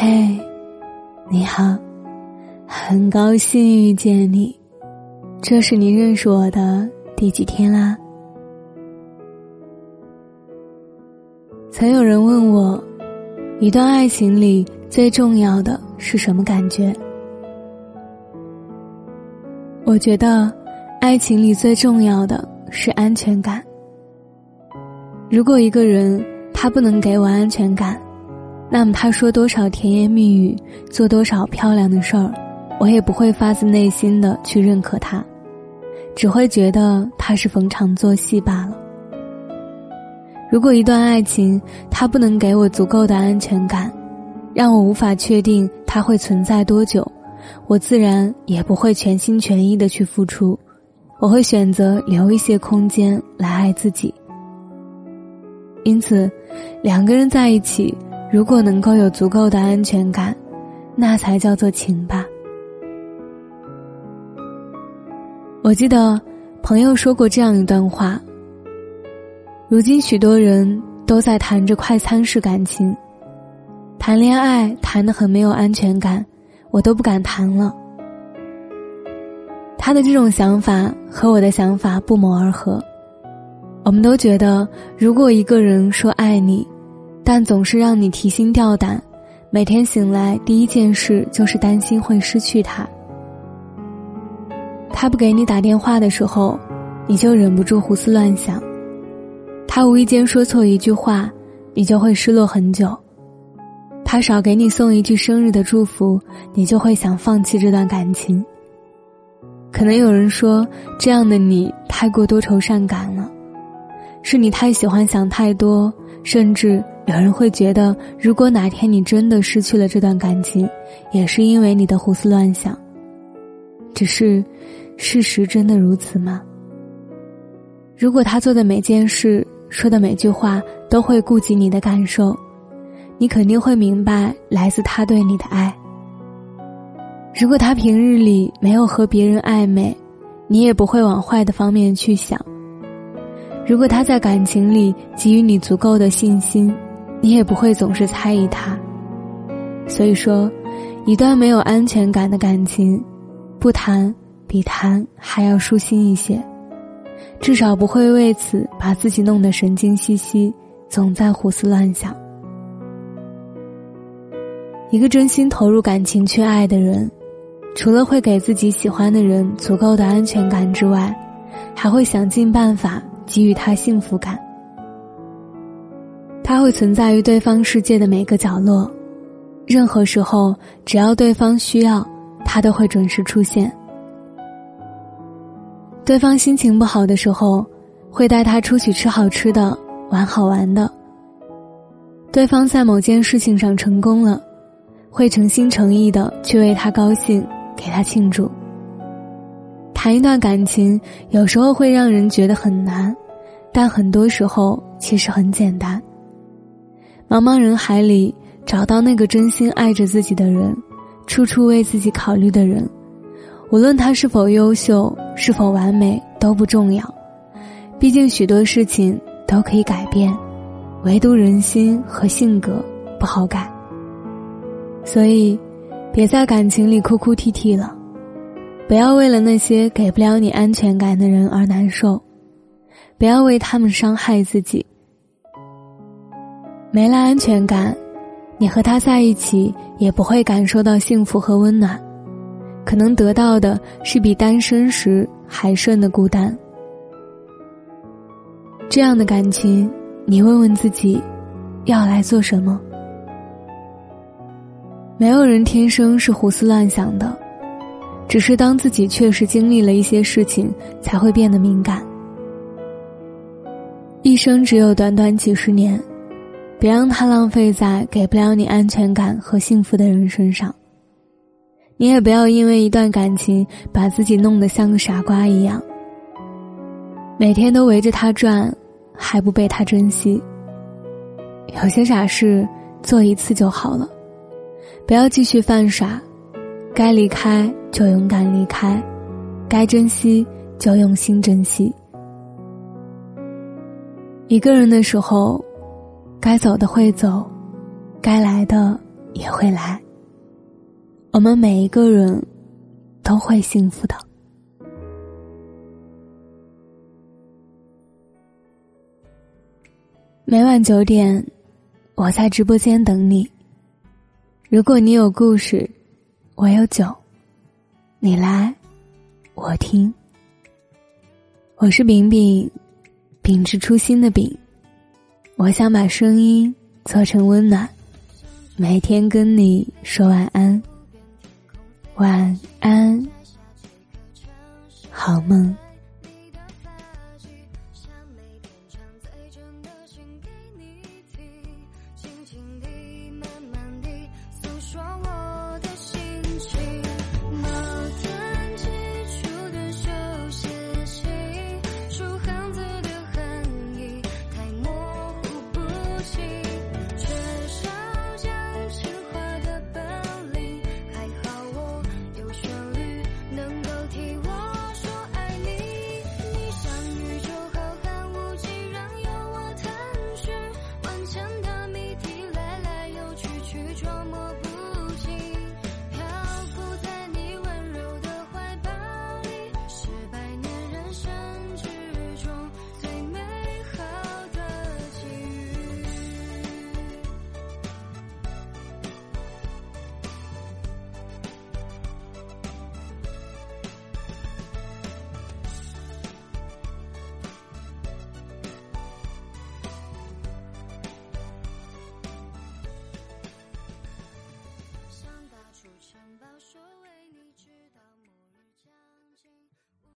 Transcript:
嘿，你好，很高兴遇见你。这是你认识我的第几天啦？曾有人问我，一段爱情里最重要的是什么感觉？我觉得，爱情里最重要的是安全感。如果一个人他不能给我安全感，那么他说多少甜言蜜语，做多少漂亮的事儿，我也不会发自内心的去认可他，只会觉得他是逢场作戏罢了。如果一段爱情他不能给我足够的安全感，让我无法确定他会存在多久，我自然也不会全心全意的去付出，我会选择留一些空间来爱自己。因此，两个人在一起。如果能够有足够的安全感，那才叫做情吧。我记得朋友说过这样一段话：如今许多人都在谈着快餐式感情，谈恋爱谈的很没有安全感，我都不敢谈了。他的这种想法和我的想法不谋而合。我们都觉得，如果一个人说爱你，但总是让你提心吊胆，每天醒来第一件事就是担心会失去他。他不给你打电话的时候，你就忍不住胡思乱想；他无意间说错一句话，你就会失落很久；他少给你送一句生日的祝福，你就会想放弃这段感情。可能有人说，这样的你太过多愁善感了，是你太喜欢想太多，甚至。有人会觉得，如果哪天你真的失去了这段感情，也是因为你的胡思乱想。只是，事实真的如此吗？如果他做的每件事、说的每句话都会顾及你的感受，你肯定会明白来自他对你的爱。如果他平日里没有和别人暧昧，你也不会往坏的方面去想。如果他在感情里给予你足够的信心。你也不会总是猜疑他，所以说，一段没有安全感的感情，不谈比谈还要舒心一些，至少不会为此把自己弄得神经兮兮，总在胡思乱想。一个真心投入感情去爱的人，除了会给自己喜欢的人足够的安全感之外，还会想尽办法给予他幸福感。他会存在于对方世界的每个角落，任何时候，只要对方需要，他都会准时出现。对方心情不好的时候，会带他出去吃好吃的、玩好玩的。对方在某件事情上成功了，会诚心诚意的去为他高兴，给他庆祝。谈一段感情，有时候会让人觉得很难，但很多时候其实很简单。茫茫人海里找到那个真心爱着自己的人，处处为自己考虑的人，无论他是否优秀、是否完美都不重要，毕竟许多事情都可以改变，唯独人心和性格不好改。所以，别在感情里哭哭啼啼了，不要为了那些给不了你安全感的人而难受，不要为他们伤害自己。没了安全感，你和他在一起也不会感受到幸福和温暖，可能得到的是比单身时还深的孤单。这样的感情，你问问自己，要来做什么？没有人天生是胡思乱想的，只是当自己确实经历了一些事情，才会变得敏感。一生只有短短几十年。别让它浪费在给不了你安全感和幸福的人身上。你也不要因为一段感情把自己弄得像个傻瓜一样，每天都围着他转，还不被他珍惜。有些傻事做一次就好了，不要继续犯傻。该离开就勇敢离开，该珍惜就用心珍惜。一个人的时候。该走的会走，该来的也会来。我们每一个人都会幸福的。每晚九点，我在直播间等你。如果你有故事，我有酒，你来，我听。我是饼饼，秉持初心的饼。我想把声音做成温暖，每天跟你说晚安，晚安，好梦。